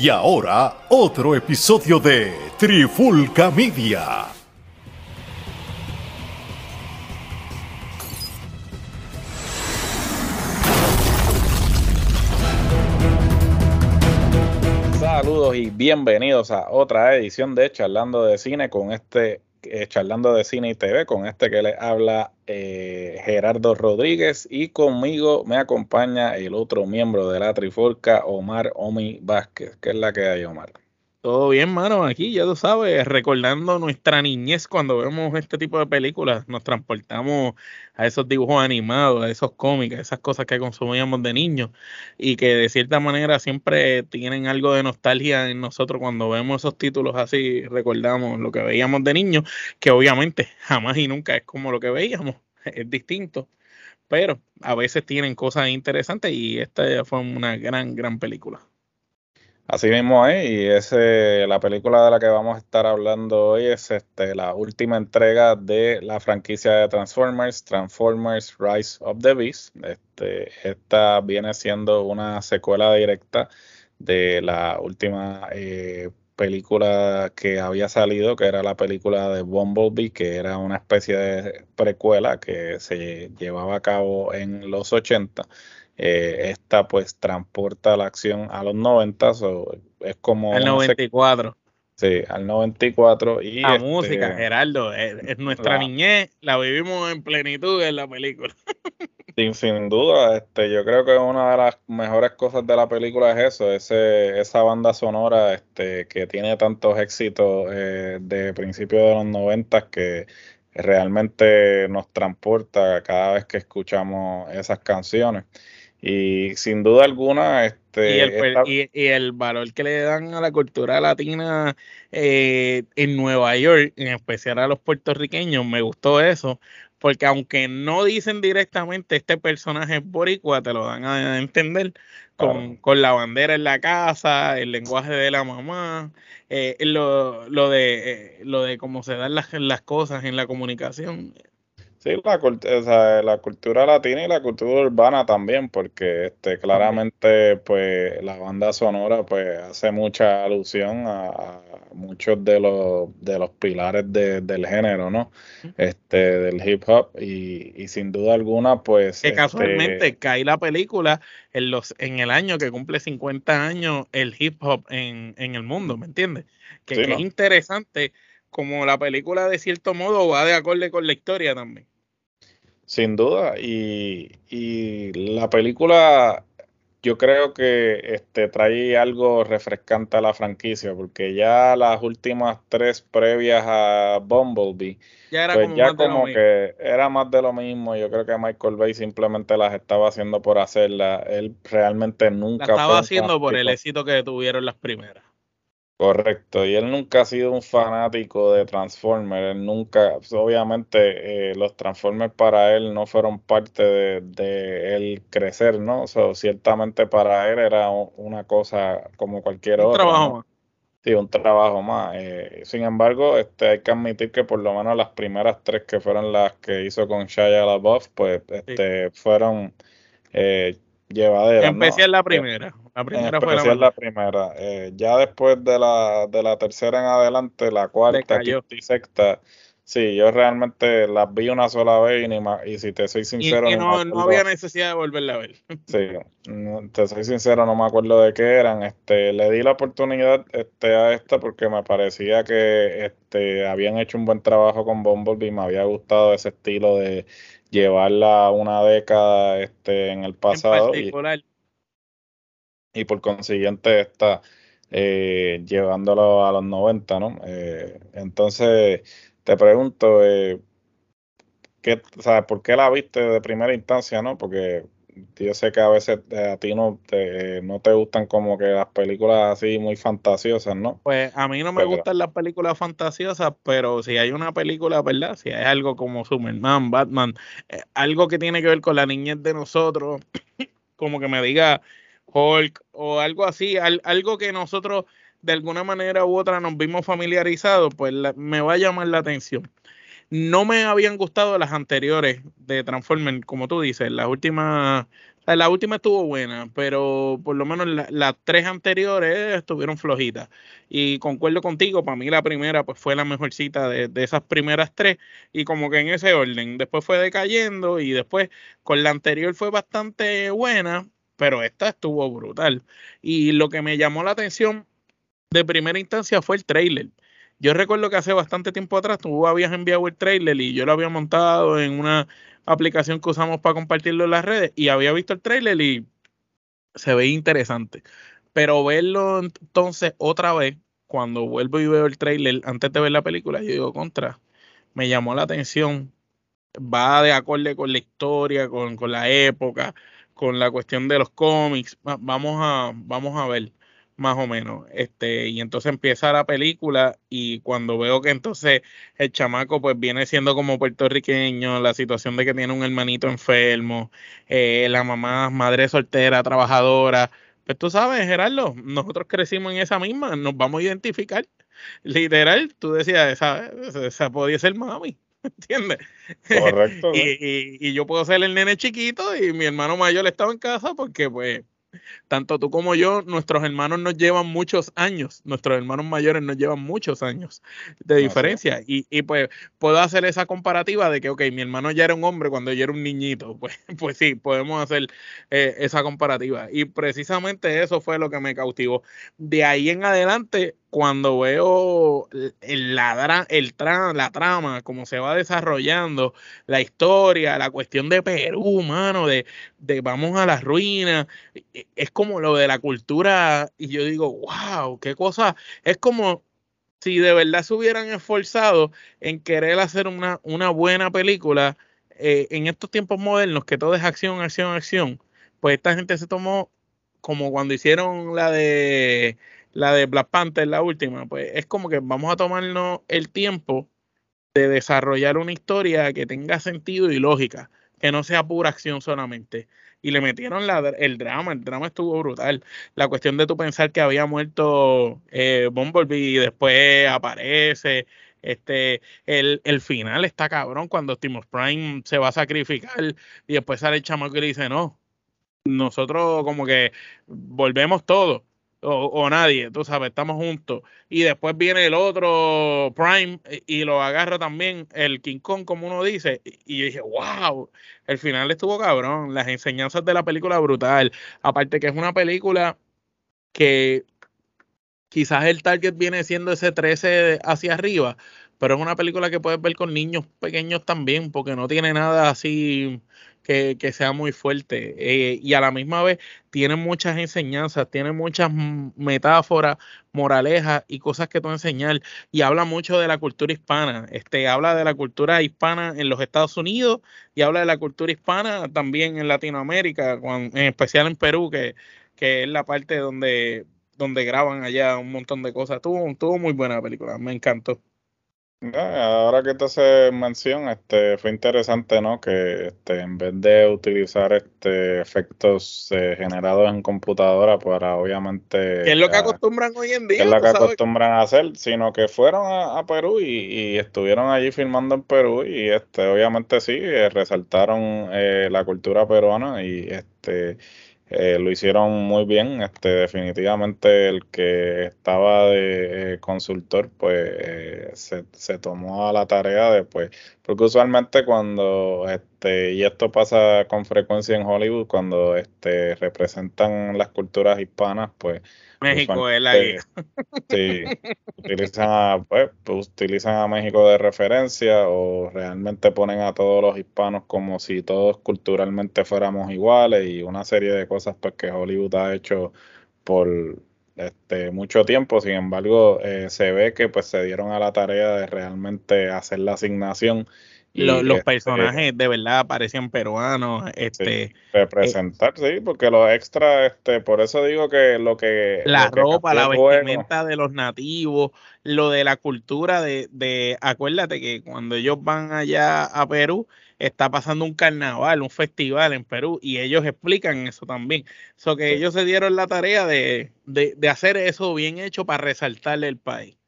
Y ahora, otro episodio de Trifulca Media. Saludos y bienvenidos a otra edición de Charlando de Cine con este eh, Charlando de Cine y TV, con este que le habla eh, Gerardo Rodríguez y conmigo me acompaña el otro miembro de la Trifulca, Omar Omi Vázquez. ¿Qué es la que hay, Omar? Todo bien, mano. Aquí ya tú sabes, recordando nuestra niñez cuando vemos este tipo de películas, nos transportamos a esos dibujos animados, a esos cómics, a esas cosas que consumíamos de niños y que de cierta manera siempre tienen algo de nostalgia en nosotros cuando vemos esos títulos así, recordamos lo que veíamos de niños, que obviamente jamás y nunca es como lo que veíamos, es distinto, pero a veces tienen cosas interesantes y esta fue una gran, gran película. Así mismo es, y ese, la película de la que vamos a estar hablando hoy es este, la última entrega de la franquicia de Transformers, Transformers Rise of the Beast. Este, esta viene siendo una secuela directa de la última eh, película que había salido, que era la película de Bumblebee, que era una especie de precuela que se llevaba a cabo en los 80 eh, esta pues transporta la acción a los 90, es como... Al 94. Sí, al 94. Y la este, música, Gerardo, es, nuestra niñez, la vivimos en plenitud en la película. Sin, sin, duda, este, yo creo que una de las mejores cosas de la película es eso, ese, esa banda sonora este, que tiene tantos éxitos eh, de principios de los 90 que realmente nos transporta cada vez que escuchamos esas canciones. Y sin duda alguna, este. Y el, y, el valor que le dan a la cultura latina eh, en Nueva York, en especial a los puertorriqueños, me gustó eso, porque aunque no dicen directamente este personaje es boricua, te lo dan a entender con, con la bandera en la casa, el lenguaje de la mamá, eh, lo, lo, de, eh, lo de cómo se dan las, las cosas en la comunicación. Sí, la, la cultura latina y la cultura urbana también, porque este claramente pues la banda sonora pues hace mucha alusión a, muchos de los de los pilares del género, ¿no? Este del hip hop y, sin duda alguna pues que casualmente este cae la película en los en el año que cumple 50 años el hip hop en, en el mundo, ¿me entiendes? Que, es interesante como la película de cierto modo va de acorde con la historia también. Sin duda, y, y la película yo creo que este trae algo refrescante a la franquicia, porque ya las últimas tres previas a Bumblebee, ya era pues ya como que era más de lo mismo. Yo creo que Michael Bay simplemente las estaba haciendo por hacerla. Él realmente nunca. Estaba haciendo por el éxito que tuvieron las primeras. Correcto, y él nunca ha sido un fanático de Transformers, él nunca, obviamente eh, los Transformers para él no fueron parte de, de él crecer, ¿no? O ciertamente para él era una cosa como cualquier otra. Un trabajo más. Sí, un trabajo más. Eh, sin embargo, este, hay que admitir que por lo menos las primeras tres que fueron las que hizo con Shia LaBeouf, pues este, fueron eh, llevaderas. Empecé en la primera. La primera fue la, la primera. Eh, ya después de la, de la tercera en adelante, la cuarta, quinta y sexta, sí, yo realmente las vi una sola vez y, ni más, y si te soy sincero... Y, no, no, había necesidad de volverla a ver. Sí, te soy sincero, no me acuerdo de qué eran. Este, le di la oportunidad este, a esta porque me parecía que este, habían hecho un buen trabajo con Bumblebee, me había gustado ese estilo de llevarla una década este, en el pasado. y, y por consiguiente está eh, llevándolo a los 90, ¿no? Eh, entonces, te pregunto, eh, ¿qué, sabes, ¿por qué la viste de primera instancia, no? Porque yo sé que a veces a ti no te, no te gustan como que las películas así muy fantasiosas, ¿no? Pues a mí no me gustan las películas fantasiosas, pero si hay una película, ¿verdad? Si hay algo como Superman, Batman, algo que tiene que ver con la niñez de nosotros, como que me diga, Hulk o algo así, algo que nosotros de alguna manera u otra nos vimos familiarizados, pues me va a llamar la atención. No me habían gustado las anteriores de Transformers, como tú dices, las últimas la última estuvo buena, pero por lo menos las tres anteriores estuvieron flojitas. Y concuerdo contigo, para mí la primera pues fue la mejor cita de, de, esas primeras tres y como que en ese orden. Después fue decayendo y después con la anterior fue bastante buena, pero esta estuvo brutal. Y lo que me llamó la atención de primera instancia fue el trailer. Yo recuerdo que hace bastante tiempo atrás tú habías enviado el trailer y yo lo había montado en una aplicación que usamos para compartirlo en las redes y había visto el trailer y se ve interesante. Pero verlo entonces otra vez, cuando vuelvo y veo el trailer antes de ver la película, yo digo, contra, me llamó la atención, va de acorde con la historia, con, con la época, con la cuestión de los cómics. Vamos a, vamos a ver más o menos. Este, y entonces empieza la película y cuando veo que entonces el chamaco pues viene siendo como puertorriqueño, la situación de que tiene un hermanito enfermo, eh, la mamá madre soltera, trabajadora, pues tú sabes, Gerardo, nosotros crecimos en esa misma, nos vamos a identificar. Literal, tú decías, esa, esa podía ser mami. ¿Entiendes? Correcto. y, y, y yo puedo ser el nene chiquito y mi hermano mayor estaba en casa porque pues tanto tú como yo, nuestros hermanos nos llevan muchos años, nuestros hermanos mayores nos llevan muchos años de diferencia. Y, y, pues puedo hacer esa comparativa de que, ok, mi hermano ya era un hombre cuando yo era un niñito. Pues, pues sí, podemos hacer eh, esa comparativa. Y precisamente eso fue lo que me cautivó. De ahí en adelante, cuando veo el, la, el la trama, cómo se va desarrollando, la historia, la cuestión de Perú, mano, de, de vamos a las ruinas, e, es como lo de la cultura, y yo digo, wow, qué cosa, es como si de verdad se hubieran esforzado en querer hacer una, una buena película eh, en estos tiempos modernos, que todo es acción, acción, acción, pues esta gente se tomó como cuando hicieron la de la de Black Panther, la última, pues es como que vamos a tomarnos el tiempo de desarrollar una historia que tenga sentido y lógica, que no sea pura acción solamente. Y le metieron la, el drama, el drama estuvo brutal. La cuestión de tú pensar que había muerto eh, Bumblebee y después aparece. Este, el, el final está cabrón cuando Optimus Prime se va a sacrificar y después sale el chamaco y le dice, no, nosotros como que volvemos todos o, nadie, tú sabes, estamos juntos. Y después viene el otro Prime y, lo agarra también el King Kong, como uno dice. Y, yo dije, wow, el final estuvo cabrón. Las enseñanzas de la película brutal. Aparte que es una película que quizás el target viene siendo ese 13 hacia arriba, pero es una película que puedes ver con niños pequeños también, porque no tiene nada así que, sea muy fuerte eh, y a la misma vez tiene muchas enseñanzas, tiene muchas metáforas, moralejas y cosas que tú enseñar y habla mucho de la cultura hispana, este habla de la cultura hispana en los Estados Unidos y habla de la cultura hispana también en Latinoamérica, en especial en Perú que, que es la parte donde donde graban allá un montón de cosas. Tuvo, tuvo muy buena película, me encantó. Ahora que te hace mención, este, fue interesante, ¿no? Que este, en vez de utilizar este efectos eh, generados en computadora para obviamente... ¿Qué es lo que acostumbran hoy en día? es lo que acostumbran a hacer? Sino que fueron a, Perú y, estuvieron allí filmando en Perú y este, obviamente sí, eh, resaltaron eh, la cultura peruana y este eh, lo hicieron muy bien. Este, definitivamente el que estaba de eh, consultor, pues eh, se, se, tomó a la tarea después. Porque usualmente cuando, y esto pasa con frecuencia en Hollywood, cuando este, representan las culturas hispanas, pues México es la guía. Sí, utilizan a, pues, utilizan a México de referencia o realmente ponen a todos los hispanos como si todos culturalmente fuéramos iguales y una serie de cosas pues que Hollywood ha hecho por este, mucho tiempo. Sin embargo, eh, se ve que pues se dieron a la tarea de realmente hacer la asignación los, este, personajes de verdad parecían peruanos. Este, representar, sí, porque los extras, este, por eso digo que lo que. La ropa, la vestimenta de los nativos, lo de la cultura de, de. Acuérdate que cuando ellos van allá a Perú, está pasando un carnaval, un festival en Perú, y ellos explican eso también. So que ellos se dieron la tarea de, de, de hacer eso bien hecho para resaltarle el país.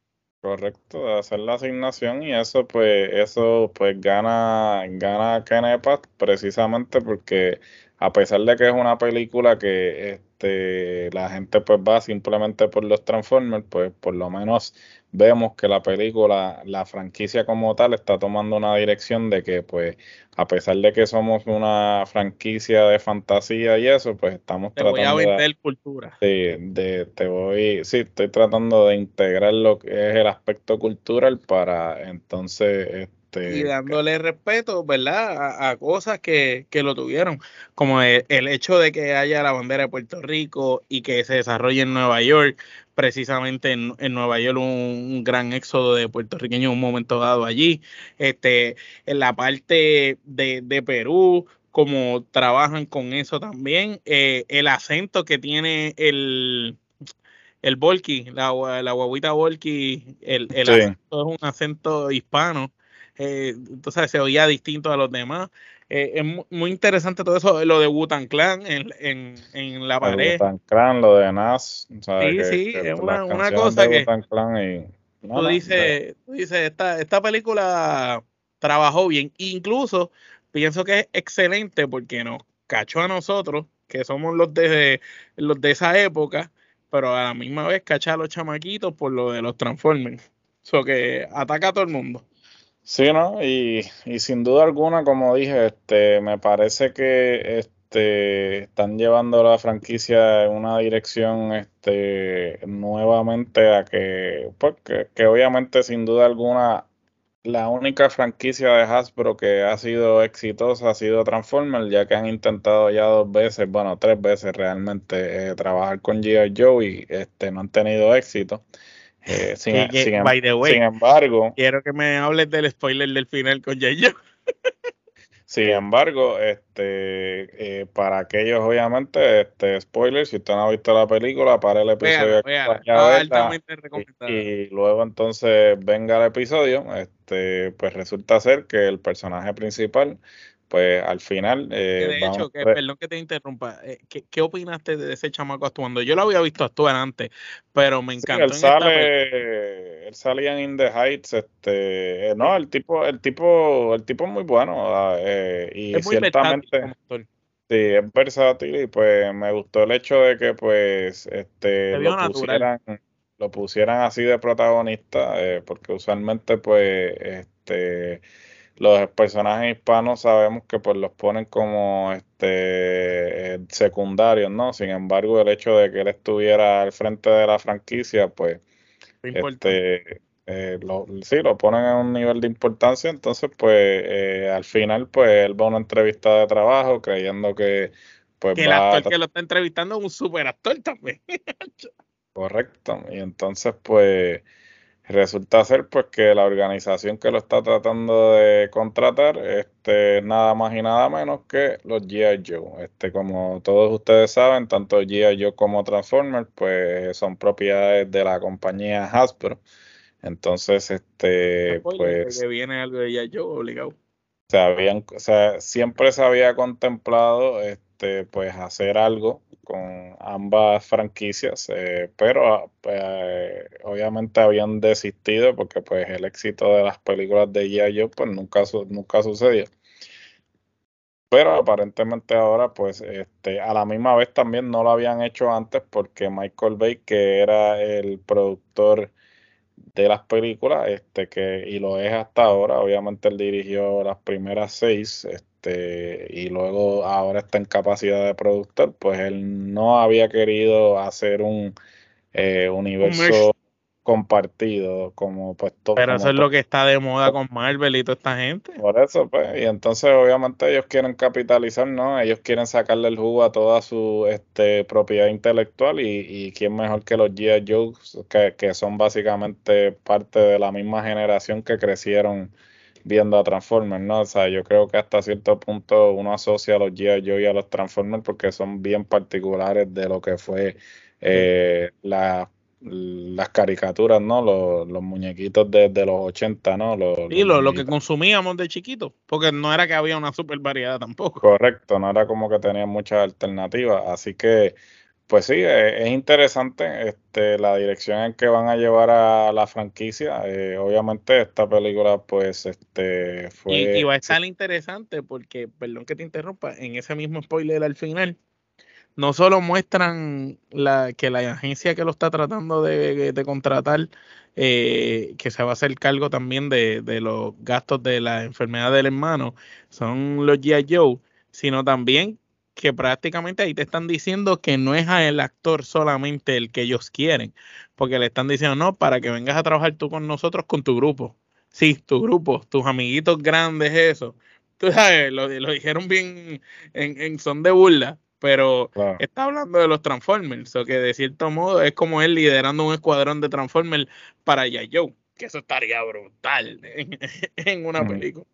Correcto, de hacer la asignación y eso pues eso pues gana gana Kenepa precisamente porque a pesar de que es una película que este, la gente pues va simplemente por los Transformers, pues por lo menos vemos que la película, la franquicia como tal, está tomando una dirección de que, pues, a pesar de que somos una franquicia de fantasía y eso, pues estamos te tratando voy a vender cultura. Sí, de, te voy, sí, estoy tratando de integrar lo que es el aspecto cultural para entonces este, y dándole respeto, ¿verdad? A, cosas que, que, lo tuvieron, como el, hecho de que haya la bandera de Puerto Rico y que se desarrolle en Nueva York, precisamente en, Nueva York un, gran éxodo de puertorriqueños en un momento dado allí, este, en la parte de, de Perú, como trabajan con eso también, eh, el acento que tiene el el Volky, la, la guaguita Volky, el, el acento es un acento hispano eh, entonces se oía distinto a los demás. Eh, es muy interesante todo eso, lo de Wutan Clan en, en, en la pared. Wutan Clan, lo de Nas. Sí, sí, es una, una cosa que tú, dices, tú dices, esta, esta película trabajó bien. Incluso pienso que es excelente porque nos cachó a nosotros, que somos los de, los de esa época, pero a la misma vez cacha a los chamaquitos por lo de los Transformers. Eso que ataca a todo el mundo. Sí, ¿no? Y, sin duda alguna, como dije, este, me parece que este, están llevando la franquicia en una dirección este, nuevamente a que, pues, que, obviamente sin duda alguna la única franquicia de Hasbro que ha sido exitosa ha sido Transformers, ya que han intentado ya dos veces, bueno, tres veces realmente eh, trabajar con G.I. Joe y este, no han tenido éxito. Eh, sin, embargo, quiero que me hables del spoiler del final con Yayo. sin embargo, este, eh, para aquellos, obviamente, este spoiler, si usted no ha visto la película, para el episodio y, luego entonces venga el episodio, este, pues resulta ser que el personaje principal pues al final. Eh, de hecho, que, perdón que te interrumpa, eh, ¿qué, ¿qué, opinaste de ese chamaco actuando? Yo lo había visto actuar antes, pero me encantó. él, sale, él salía en In the Heights, este, eh, no, el tipo, el tipo, el tipo es muy bueno ah, y es muy ciertamente. Sí, es versátil y pues me gustó el hecho de que pues este lo pusieran, lo pusieran así de protagonista, porque usualmente pues este los personajes hispanos sabemos que pues los ponen como este secundarios, ¿no? Sin embargo, el hecho de que él estuviera al frente de la franquicia, pues este eh, lo, sí, lo ponen en un nivel de importancia, entonces pues eh, al final pues él va a una entrevista de trabajo creyendo que pues que el actor que lo está entrevistando es un super actor también. Correcto, y entonces pues Resulta ser pues que la organización que lo está tratando de contratar este, es nada más y nada menos que los G.I. Joe. Este, como todos ustedes saben, tanto G.I. Joe como Transformers pues son propiedades de la compañía Hasbro. Entonces, este, pues... Que viene algo de G.I. Joe obligado. Se habían, o sea, siempre se había contemplado este, pues hacer algo con ambas franquicias, eh, pero pues, obviamente habían desistido porque pues el éxito de las películas de G.I. Joe pues nunca, nunca sucedió. Pero aparentemente ahora, pues, este, a la misma vez también no lo habían hecho antes porque Michael Bay, que era el productor de las películas, este, que, y lo es hasta ahora, obviamente él dirigió las primeras seis, este, y luego ahora está en capacidad de productor, pues él no había querido hacer un eh, universo compartido como pues todo. Pero eso es lo que está de moda con Marvel y toda esta gente. Por eso, pues, y entonces obviamente ellos quieren capitalizar, ¿no? Ellos quieren sacarle el jugo a toda su este, propiedad intelectual y, y quién mejor que los G.I. Joe, que, que son básicamente parte de la misma generación que crecieron viendo a Transformers, ¿no? O sea, yo creo que hasta cierto punto uno asocia a los G.I. Joe y a los Transformers porque son bien particulares de lo que fue eh, las caricaturas, ¿no? Los, los muñequitos de, los 80, ¿no? Los, y lo, lo, que consumíamos de chiquitos, porque no era que había una super variedad tampoco. Correcto, no era como que tenía muchas alternativas, así que pues sí, es, interesante este, la dirección en que van a llevar a la franquicia. Eh, obviamente esta película pues este fue... Y, va a estar interesante porque, perdón que te interrumpa, en ese mismo spoiler al final, no solo muestran que la agencia que lo está tratando de, contratar, eh, que se va a hacer cargo también de, los gastos de la enfermedad del hermano, son los G.I. Joe, sino también que prácticamente ahí te están diciendo que no es el actor solamente el que ellos quieren, porque le están diciendo, no, para que vengas a trabajar tú con nosotros, con tu grupo. Sí, tu grupo, tus amiguitos grandes, eso. Tú sabes, lo, dijeron bien en, son de burla, pero está hablando de los Transformers, o que de cierto modo es como él liderando un escuadrón de Transformers para Joe, que eso estaría brutal en, una película.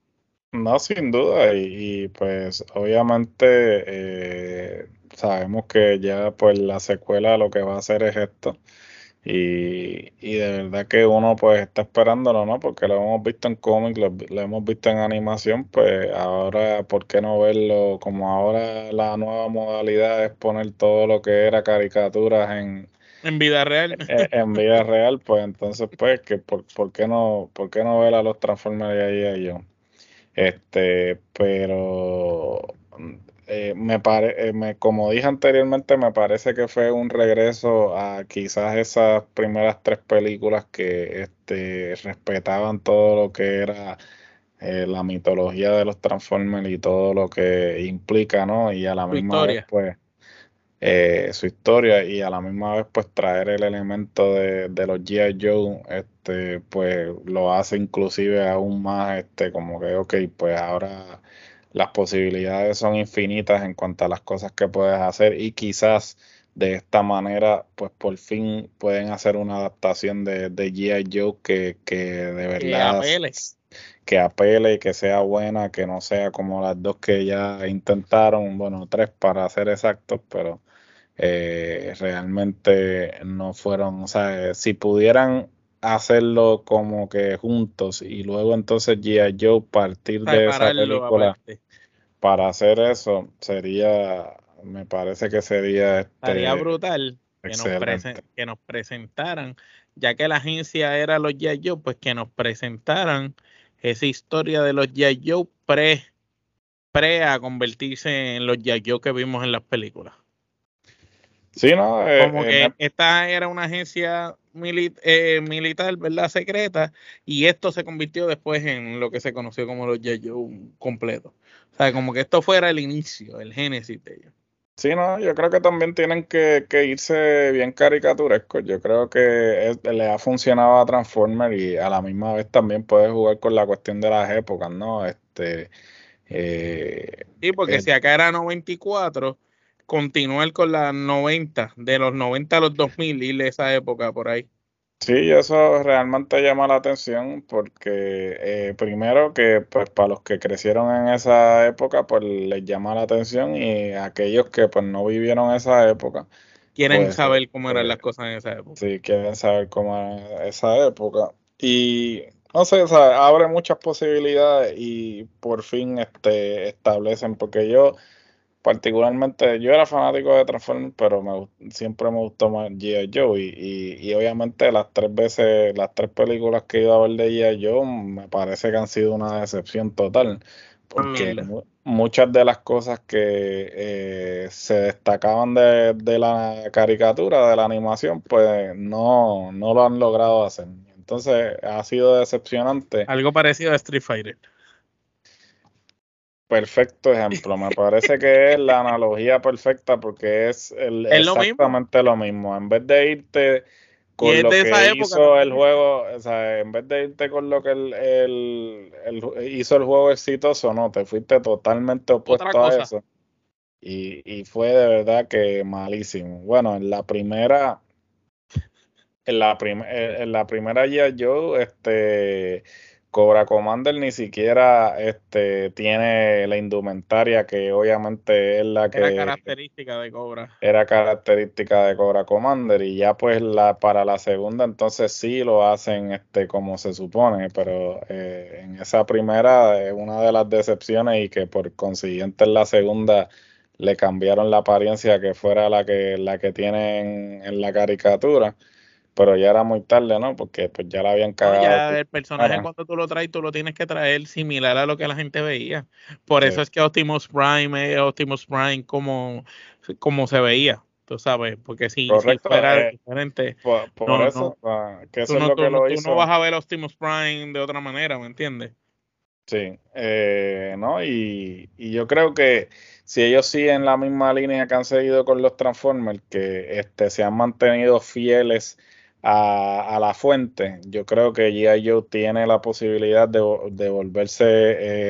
No, sin duda, y, pues obviamente eh, sabemos que ya pues la secuela lo que va a hacer es esto. Y, y de verdad que uno pues está esperándolo, ¿no? Porque lo hemos visto en cómics, lo, hemos visto en animación, pues ahora, ¿por qué no verlo? Como ahora la nueva modalidad es poner todo lo que era caricaturas en, en vida real. En, vida real, pues entonces, pues, que por, ¿por, qué no, ¿por qué no ver a los Transformers ahí y yo? Este, pero eh, me pare, eh, como dije anteriormente, me parece que fue un regreso a quizás esas primeras tres películas que este, respetaban todo lo que era eh, la mitología de los Transformers y todo lo que implica, ¿no? Y a la misma vez, pues, eh, su historia y a la misma vez pues traer el elemento de, los G.I. Joe este pues lo hace inclusive aún más este como que ok pues ahora las posibilidades son infinitas en cuanto a las cosas que puedes hacer y quizás de esta manera pues por fin pueden hacer una adaptación de, de G.I. Joe que, que de verdad que apele y que sea buena, que no sea como las dos que ya intentaron, bueno, tres para ser exactos, pero eh, realmente no fueron, o sea, si pudieran hacerlo como que juntos y luego entonces G.I. Joe partir de esa película para hacer eso sería, me parece que sería... Este, brutal que nos, que nos, presentaran, ya que la agencia era los G.I. Joe, pues que nos presentaran esa historia de los G.I. Joe pre, pre a convertirse en los G.I. Joe que vimos en las películas. Sí, no. Eh, Como que esta era una agencia eh, militar, ¿verdad? Secreta, y esto se convirtió después en lo que se conoció como los Yeyo completos. O sea, como que esto fuera el inicio, el génesis de ellos. Sí, no, yo creo que también tienen que, irse bien caricaturescos. Yo creo que le ha funcionado a Transformer y a la misma vez también puede jugar con la cuestión de las épocas, ¿no? Este. Eh, sí, porque si acá era 94, continuar con las 90, de los 90 a los 2000, y esa época por ahí. Sí, eso realmente llama la atención porque eh, primero que pues para los que crecieron en esa época pues les llama la atención y aquellos que pues no vivieron esa época quieren pues, saber cómo eran las cosas en esa época. Sí, quieren saber cómo era esa época y no sé, o sea, abre muchas posibilidades y por fin este establecen porque yo particularmente, yo era fanático de Transformers, pero me, siempre me gustó más G.I. Joe. Y, y, obviamente las tres veces, las tres películas que he ido a ver de G.I. Joe, me parece que han sido una decepción total. Porque muchas de las cosas que eh, se destacaban de, de, la caricatura, de la animación, pues no, no lo han logrado hacer. Entonces ha sido decepcionante. Algo parecido a Street Fighter perfecto ejemplo. Me parece que es la analogía perfecta porque es exactamente lo mismo? En vez de irte con lo que hizo el juego, o sea, en vez de irte con lo que el, hizo el juego exitoso, no, te fuiste totalmente opuesto a eso. Y, y fue de verdad que malísimo. Bueno, en la primera, en la, en la primera ya yo, este Cobra Commander ni siquiera este, tiene la indumentaria que obviamente es la que... Era característica de Cobra. Era característica de Cobra Commander y ya pues la, para la segunda entonces sí lo hacen este, como se supone, pero eh, en esa primera es una de las decepciones y que por consiguiente en la segunda le cambiaron la apariencia que fuera la que, la que tienen en la caricatura pero ya era muy tarde, ¿no? Porque pues ya la habían cagado. ya el personaje cuando tú lo traes, tú lo tienes que traer similar a lo que la gente veía. Por eso es que Optimus Prime es Optimus Prime como, como se veía, tú sabes, porque si, fuera eh, diferente. Por, eso, que eso es lo que lo hizo. Tú no vas a ver Optimus Prime de otra manera, ¿me entiendes? Sí, eh, ¿no? Y, y yo creo que si ellos siguen la misma línea que han seguido con los Transformers, que este, se han mantenido fieles a, la fuente, yo creo que G.I. Joe tiene la posibilidad de, volverse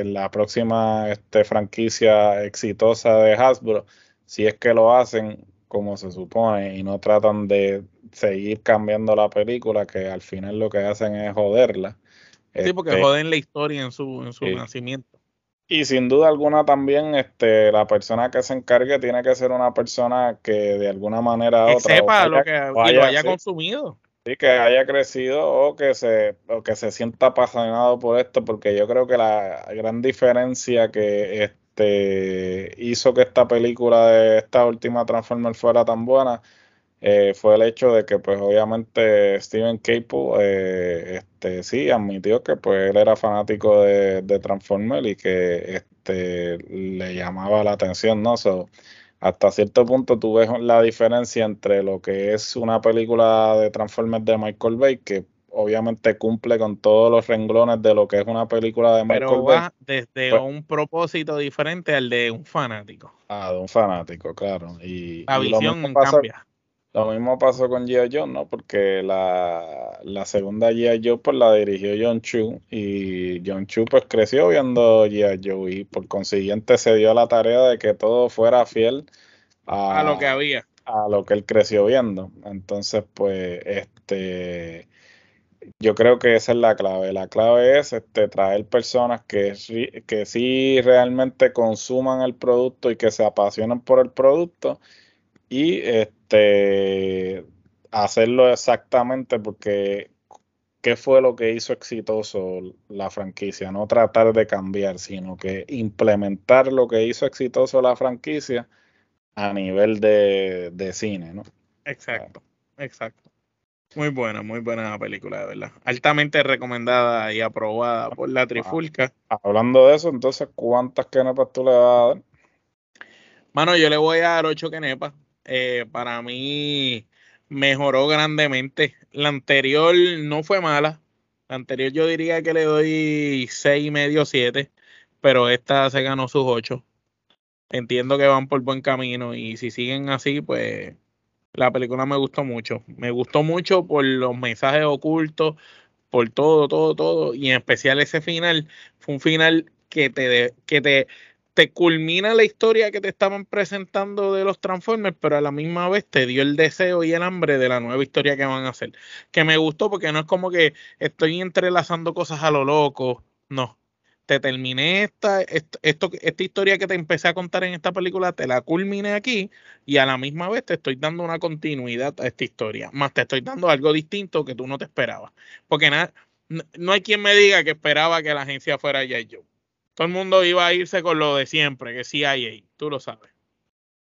eh, la próxima este, franquicia exitosa de Hasbro, si es que lo hacen como se supone y no tratan de seguir cambiando la película, que al final lo que hacen es joderla. Sí, porque este, joden la historia en su, en su nacimiento. Y sin duda alguna también este, la persona que se encargue tiene que ser una persona que de alguna manera que sepa lo que y lo haya consumido. Sí, que haya crecido o que se, que se sienta apasionado por esto, porque yo creo que la gran diferencia que este hizo que esta película de esta última Transformer fuera tan buena eh, fue el hecho de que pues obviamente Steven Caple eh, este sí admitió que pues él era fanático de, de Transformer y que este le llamaba la atención, ¿no? So, hasta cierto punto tú ves la diferencia entre lo que es una película de Transformers de Michael Bay, que obviamente cumple con todos los renglones de lo que es una película de Michael Bay. Pero va desde pues un propósito diferente al de un fanático. Ah, de un fanático, claro. Y, la visión cambia. Lo mismo pasó con G.I. Joe, ¿no? Porque la, la segunda G.I. Joe pues la dirigió John Chu y John Chu pues creció viendo G.I. Joe y por consiguiente se dio la tarea de que todo fuera fiel a, lo que había. A lo que él creció viendo. Entonces pues este yo creo que esa es la clave. La clave es este, traer personas que, que sí realmente consuman el producto y que se apasionen por el producto y este hacerlo exactamente porque qué fue lo que hizo exitoso la franquicia, no tratar de cambiar, sino que implementar lo que hizo exitoso la franquicia a nivel de, cine, ¿no? Exacto, exacto. Muy buena, muy buena película, de verdad. Altamente recomendada y aprobada por la Trifulca. Hablando de eso, entonces, ¿cuántas kenepas tú le vas a dar? Mano, yo le voy a dar ocho kenepas. Eh, para mí mejoró grandemente. La anterior no fue mala. La anterior yo diría que le doy seis y medio, siete, pero esta se ganó sus ocho. Entiendo que van por buen camino y si siguen así, pues la película me gustó mucho. Me gustó mucho por los mensajes ocultos, por todo, todo, todo. Y en especial ese final. Fue un final que te, que te te culmina la historia que te estaban presentando de los Transformers, pero a la misma vez te dio el deseo y el hambre de la nueva historia que van a hacer. Que me gustó porque no es como que estoy entrelazando cosas a lo loco, no. Te terminé esta, esto, esta historia que te empecé a contar en esta película, te la culminé aquí y a la misma vez te estoy dando una continuidad a esta historia. Más te estoy dando algo distinto que tú no te esperabas. Porque nada, no hay quien me diga que esperaba que la agencia fuera J. Joe todo el mundo iba a irse con lo de siempre, que CIA, tú lo sabes.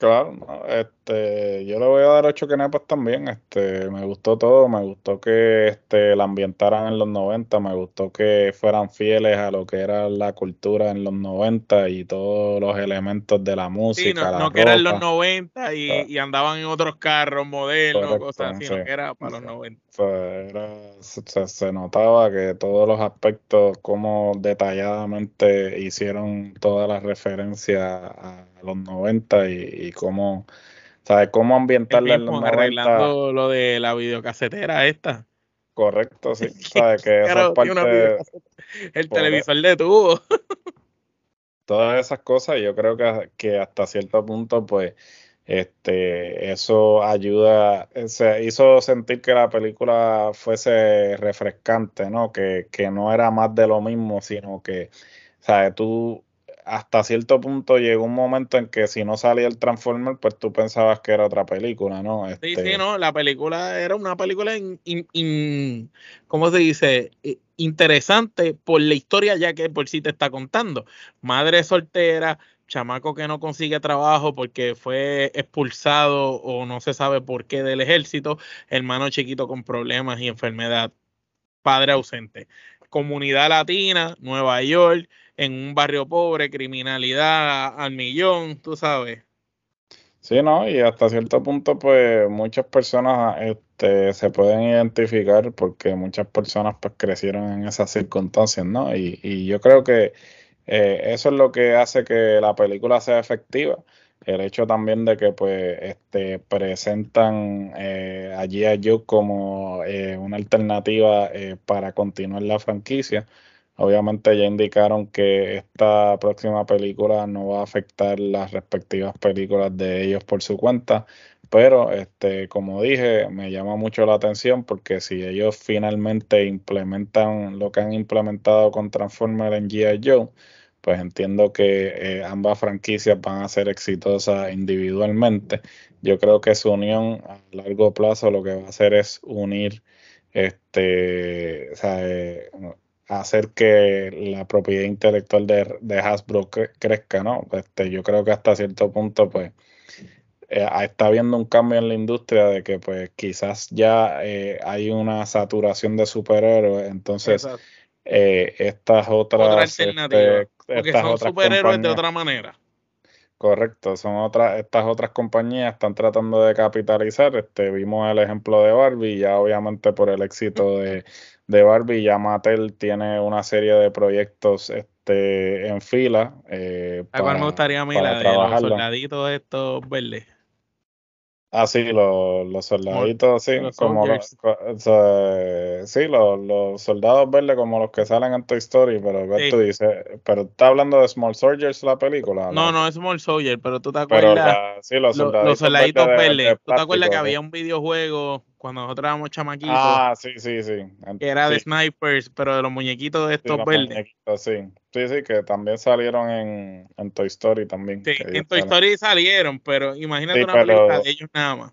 Claro, este, yo le voy a dar ocho kenepas también. Este, me gustó todo, me gustó que este, la ambientaran en los 90, me gustó que fueran fieles a lo que era la cultura en los 90 y todos los elementos de la música. Sí, no, que eran los 90 y, andaban en otros carros modernos, cosas así, no que era para los 90. se, se, notaba que todos los aspectos, como detalladamente hicieron todas las referencias a los 90 y, cómo, ¿sabes? Cómo ambientarla en los 90. Arreglando lo de la videocasetera esta. Correcto, sí. ¿Sabes? Que esa parte, El televisor de tubo. Todas esas cosas, yo creo que, que hasta cierto punto, pues, este, eso ayuda, se hizo sentir que la película fuese refrescante, ¿no? Que, que no era más de lo mismo, sino que, ¿sabes? Tú hasta cierto punto llegó un momento en que si no salía el Transformer, pues tú pensabas que era otra película, ¿no? Sí, sí, este no, la película era una película, ¿cómo se dice? Interesante por la historia ya que por sí te está contando. Madre soltera, chamaco que no consigue trabajo porque fue expulsado o no se sabe por qué del ejército, hermano chiquito con problemas y enfermedad, padre ausente. Comunidad latina, Nueva York, en un barrio pobre, criminalidad al millón, tú sabes. Sí, ¿no? Y hasta cierto punto, pues muchas personas este, se pueden identificar porque muchas personas pues crecieron en esas circunstancias, ¿no? Y, y yo creo que eh, eso es lo que hace que la película sea efectiva. El hecho también de que pues este, presentan eh, allí a Joe como eh, una alternativa para continuar la franquicia. Obviamente ya indicaron que esta próxima película no va a afectar las respectivas películas de ellos por su cuenta, pero este, como dije, me llama mucho la atención porque si ellos finalmente implementan lo que han implementado con Transformers en G.I. Joe, pues entiendo que eh, ambas franquicias van a ser exitosas individualmente. Yo creo que su unión a largo plazo lo que va a hacer es unir, este, o sea, eh, hacer que la propiedad intelectual de, de Hasbro crezca, ¿no? Este, yo creo que hasta cierto punto, pues, eh, está habiendo un cambio en la industria de que, pues, quizás ya hay una saturación de superhéroes, entonces estas otras este, porque son superhéroes de otra manera. Correcto, son otras, estas otras compañías están tratando de capitalizar. Este, vimos el ejemplo de Barbie, ya obviamente por el éxito de, de Barbie, ya Mattel tiene una serie de proyectos este, en fila. Eh, ¿A cuál me gustaría a mí la de los soldaditos estos verdes? Ah, sí, los, los soldaditos, sí, como los, sí, los, soldados verdes como los que salen en Toy Story, pero tú dices, pero está hablando de Small Soldiers la película. No, no, es Small Soldier, pero tú te acuerdas, sí, los soldaditos, verdes. ¿Tú te acuerdas que había un videojuego cuando nosotros éramos chamaquitos. Ah, sí, sí, sí. Que era de snipers, pero de los muñequitos de estos verdes. sí. sí, sí, que también salieron en, en Toy Story también. Sí, en Toy Story salieron, pero imagínate una película de ellos nada más.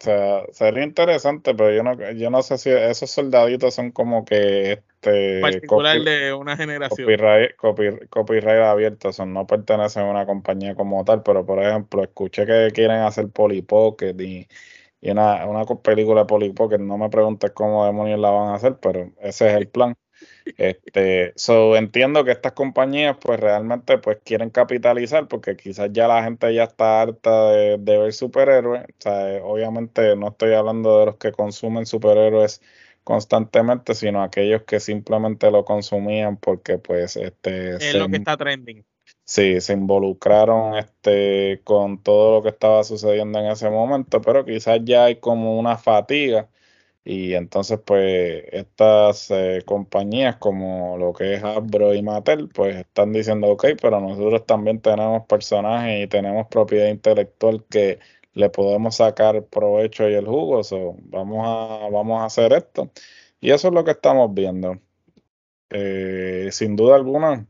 O sea, sería interesante, pero yo no, yo no sé si esos soldaditos son como que este particular de una generación. Copyright, copyright abierto, son no pertenecen a una compañía como tal, pero por ejemplo, escuché que quieren hacer Polly Pocket y y una, una película de Polly Pocket, no me preguntes cómo demonios la van a hacer, pero ese es el plan. Este, so, entiendo que estas compañías pues realmente pues quieren capitalizar porque quizás ya la gente ya está harta de, ver superhéroes. O sea, obviamente no estoy hablando de los que consumen superhéroes constantemente, sino aquellos que simplemente lo consumían porque pues este es lo que está trending sí, se involucraron este, con todo lo que estaba sucediendo en ese momento, pero quizás ya hay como una fatiga y entonces pues estas eh, compañías como lo que es Hasbro y Mattel pues están diciendo ok, pero nosotros también tenemos personajes y tenemos propiedad intelectual que le podemos sacar provecho y el jugo, vamos, a, vamos a hacer esto. Y eso es lo que estamos viendo. Eh, sin duda alguna,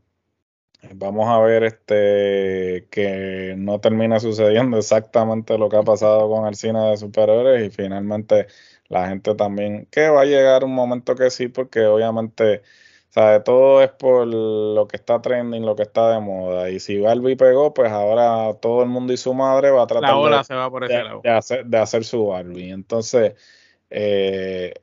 Vamos a ver este que no termina sucediendo exactamente lo que ha pasado con el cine de superhéroes y finalmente la gente también, que va a llegar un momento que sí, porque obviamente, sabe, todo es por lo que está trending, lo que está de moda. Y si Barbie pegó, pues ahora todo el mundo y su madre va a tratar de, hacer, de hacer su Barbie. Entonces, eh,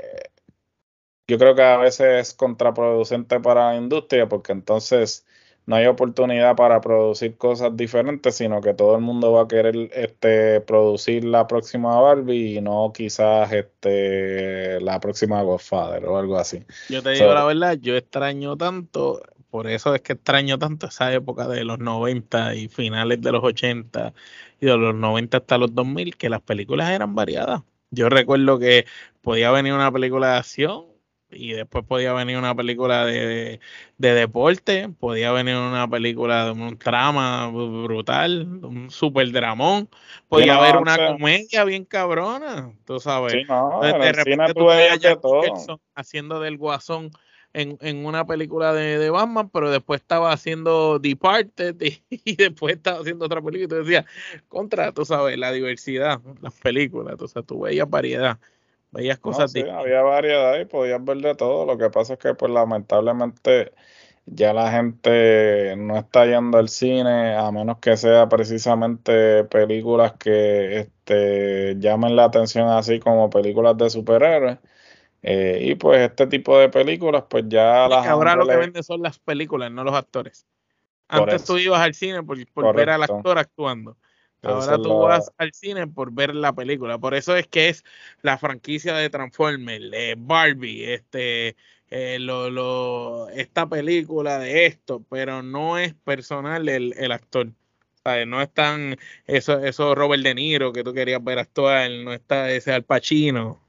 yo creo que a veces es contraproducente para la industria porque entonces no hay oportunidad para producir cosas diferentes, sino que todo el mundo va a querer este, producir la próxima Barbie y no quizás este, la próxima Godfather o algo así. Yo te digo la verdad, yo extraño tanto, por eso es que extraño tanto esa época de los 90 y finales de los 80 y de los 90 hasta los 2000, que las películas eran variadas. Yo recuerdo que podía venir una película de acción y después podía venir una película de, de, deporte, podía venir una película de un trama brutal, un super dramón, podía haber una comedia bien cabrona, tú sabes. de, repente tú veías haciendo del guasón en, en una película de, de, Batman, pero después estaba haciendo Departed y, y, después estaba haciendo otra película y tú decías, contra, tú sabes, la diversidad, las películas, tú sabes, tú veías variedad veías cosas Había variedad y podías ver de todo. Lo que pasa es que, pues, lamentablemente, ya la gente no está yendo al cine a menos que sea precisamente películas que este, llamen la atención así como películas de superhéroes. Eh, y pues este tipo de películas, pues ya las... Ahora lo que vende son las películas, no los actores. Antes tú ibas al cine por, ver al actor actuando. Ahora tú vas al cine por ver la película. Por eso es que es la franquicia de Transformers, Barbie, este, eh, lo, lo, esta película de esto, pero no es personal el, el actor. No es tan eso, eso Robert De Niro que tú querías ver actuar, no está ese Al Pacino.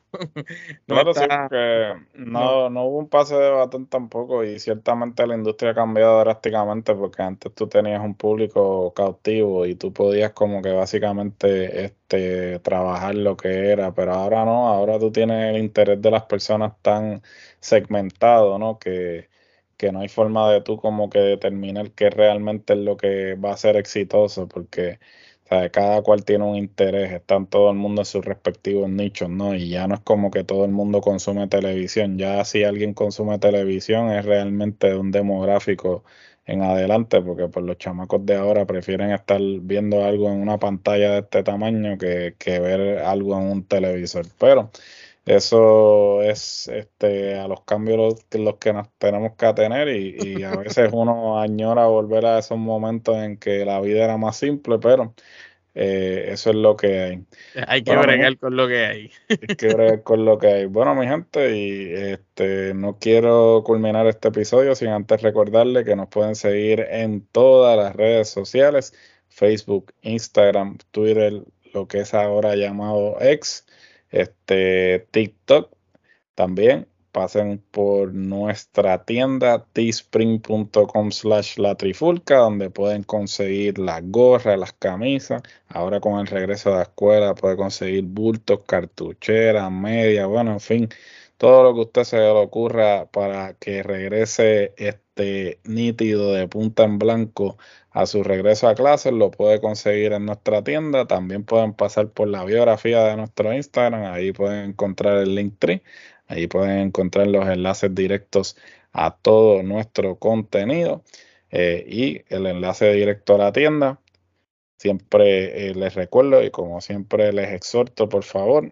Claro, sí, porque no, no, hubo un pase de batón tampoco y ciertamente la industria ha cambiado drásticamente porque antes tú tenías un público cautivo y tú podías como que básicamente este trabajar lo que era, pero ahora no, ahora tú tienes el interés de las personas tan segmentado, ¿no? Que, que no hay forma de tú como que determinar qué realmente es lo que va a ser exitoso porque cada cual tiene un interés, están todo el mundo en sus respectivos nichos, ¿no? Y ya no es como que todo el mundo consume televisión, ya si alguien consume televisión es realmente un demográfico en adelante, porque pues los chamacos de ahora prefieren estar viendo algo en una pantalla de este tamaño que, que ver algo en un televisor. Pero eso es este, a los cambios los, los que nos tenemos que tener y, y, a veces uno añora volver a esos momentos en que la vida era más simple, pero eh, eso es lo que hay. Hay que bregar con lo que hay. Hay que bregar con lo que hay. Bueno, mi gente, y este no quiero culminar este episodio sin antes recordarle que nos pueden seguir en todas las redes sociales, Facebook, Instagram, Twitter, lo que es ahora llamado X este, TikTok también. Pasen por nuestra tienda teespring.com slash la trifulca, donde pueden conseguir las gorras, las camisas. Ahora con el regreso de la escuela puede conseguir bultos, cartucheras, medias, bueno, en fin, todo lo que usted se le ocurra para que regrese este nítido de punta en blanco a su regreso a clases lo puede conseguir en nuestra tienda. También pueden pasar por la biografía de nuestro Instagram. Ahí pueden encontrar el link tree. Ahí pueden encontrar los enlaces directos a todo nuestro contenido eh, y el enlace directo a la tienda. Siempre eh, les recuerdo y como siempre les exhorto, por favor,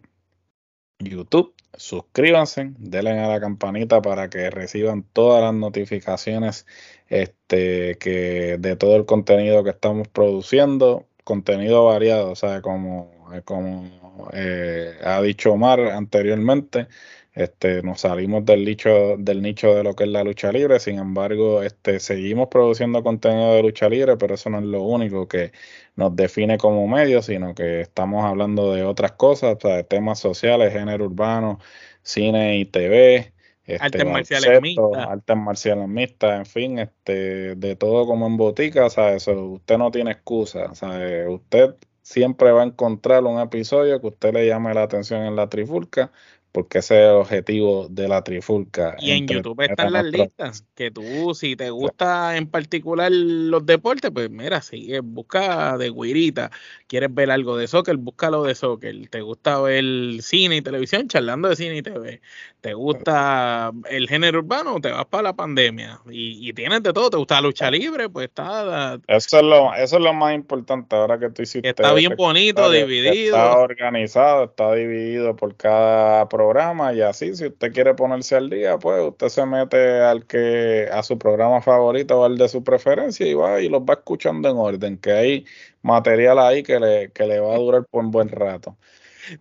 YouTube, suscríbanse, denle a la campanita para que reciban todas las notificaciones este, que de todo el contenido que estamos produciendo, contenido variado, o sea, como, como eh, ha dicho Omar anteriormente, este, nos salimos del nicho, del nicho de lo que es la lucha libre, sin embargo, este, seguimos produciendo contenido de lucha libre, pero eso no es lo único que nos define como medio, sino que estamos hablando de otras cosas, de temas sociales, género urbano, cine y TV. Este, artes marciales mixtas. Artes marciales mixtas, en fin, este, de todo como en botica, ¿sabes? usted no tiene excusa, ¿sabes? Usted siempre va a encontrar un episodio que usted le llame la atención en la trifulca porque ese es el objetivo de la trifulca. Y en YouTube están las listas, que tú, si te gusta en particular los deportes, pues mira, sigue, busca de guirita, quieres ver algo de soccer, búscalo de soccer, te gusta ver cine y televisión, charlando de cine y TV, te gusta el género urbano, te vas para la pandemia, y, tienes de todo, te gusta la lucha libre, pues está... Eso es lo, eso es lo más importante ahora que tú hiciste. Está bien bonito, dividido. Está organizado, está dividido por cada programa programa y así, si usted quiere ponerse al día, pues usted se mete al que a su programa favorito o al de su preferencia y va y los va escuchando en orden, que hay material ahí que le, que le va a durar por un buen rato.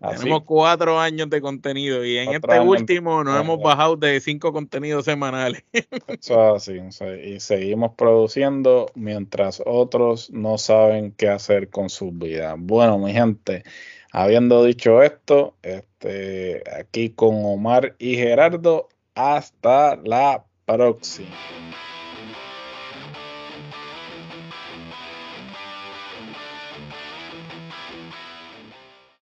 Tenemos cuatro años de contenido y en este último nos hemos bajado de cinco contenidos semanales. Eso así, y seguimos produciendo mientras otros no saben qué hacer con sus vidas. Bueno, mi gente, Habiendo dicho esto, este, aquí con Omar y Gerardo, hasta la próxima.